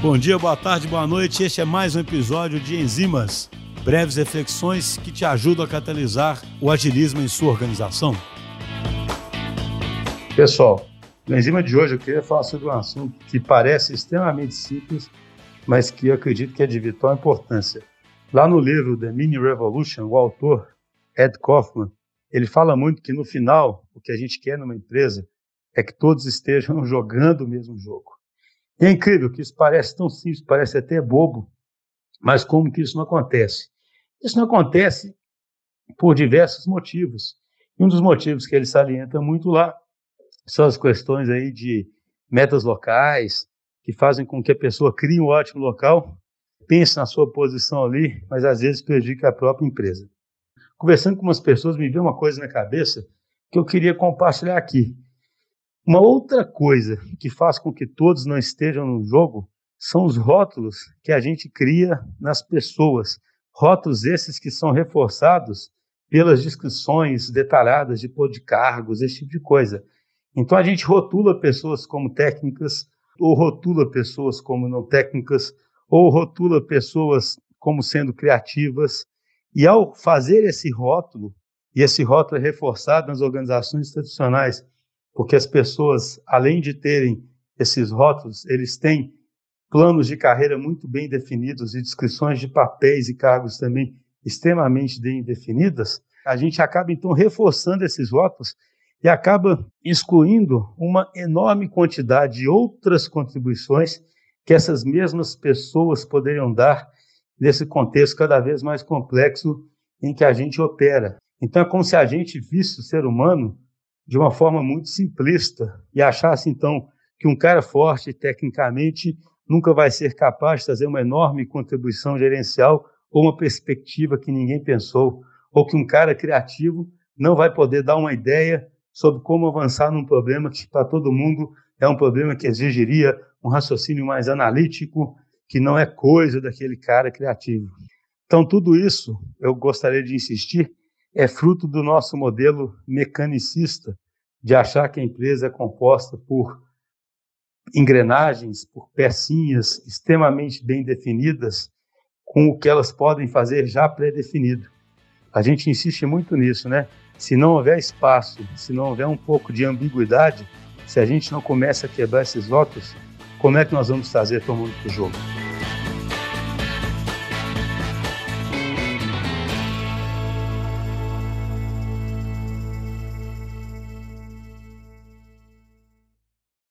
Bom dia, boa tarde, boa noite. Este é mais um episódio de Enzimas, breves reflexões que te ajudam a catalisar o agilismo em sua organização. Pessoal, no Enzima de hoje eu queria falar sobre um assunto que parece extremamente simples, mas que eu acredito que é de vital importância. Lá no livro The Mini Revolution, o autor Ed Kaufman, ele fala muito que no final o que a gente quer numa empresa é que todos estejam jogando o mesmo jogo. É incrível que isso parece tão simples, parece até bobo, mas como que isso não acontece? Isso não acontece por diversos motivos. E um dos motivos que ele salienta muito lá são as questões aí de metas locais, que fazem com que a pessoa crie um ótimo local, pense na sua posição ali, mas às vezes prejudica a própria empresa. Conversando com umas pessoas, me veio uma coisa na cabeça que eu queria compartilhar aqui. Uma outra coisa que faz com que todos não estejam no jogo são os rótulos que a gente cria nas pessoas. Rótulos esses que são reforçados pelas descrições detalhadas de, de cargos, esse tipo de coisa. Então a gente rotula pessoas como técnicas, ou rotula pessoas como não técnicas, ou rotula pessoas como sendo criativas. E ao fazer esse rótulo, e esse rótulo é reforçado nas organizações tradicionais porque as pessoas, além de terem esses rótulos, eles têm planos de carreira muito bem definidos e descrições de papéis e cargos também extremamente bem definidas, a gente acaba então reforçando esses rótulos e acaba excluindo uma enorme quantidade de outras contribuições que essas mesmas pessoas poderiam dar nesse contexto cada vez mais complexo em que a gente opera. Então é como se a gente visse o ser humano de uma forma muito simplista e achasse então que um cara forte tecnicamente nunca vai ser capaz de trazer uma enorme contribuição gerencial ou uma perspectiva que ninguém pensou, ou que um cara criativo não vai poder dar uma ideia sobre como avançar num problema que para todo mundo é um problema que exigiria um raciocínio mais analítico, que não é coisa daquele cara criativo. Então, tudo isso eu gostaria de insistir é fruto do nosso modelo mecanicista de achar que a empresa é composta por engrenagens, por pecinhas extremamente bem definidas, com o que elas podem fazer já pré-definido. A gente insiste muito nisso, né? Se não houver espaço, se não houver um pouco de ambiguidade, se a gente não começa a quebrar esses votos, como é que nós vamos trazer todo mundo para o jogo?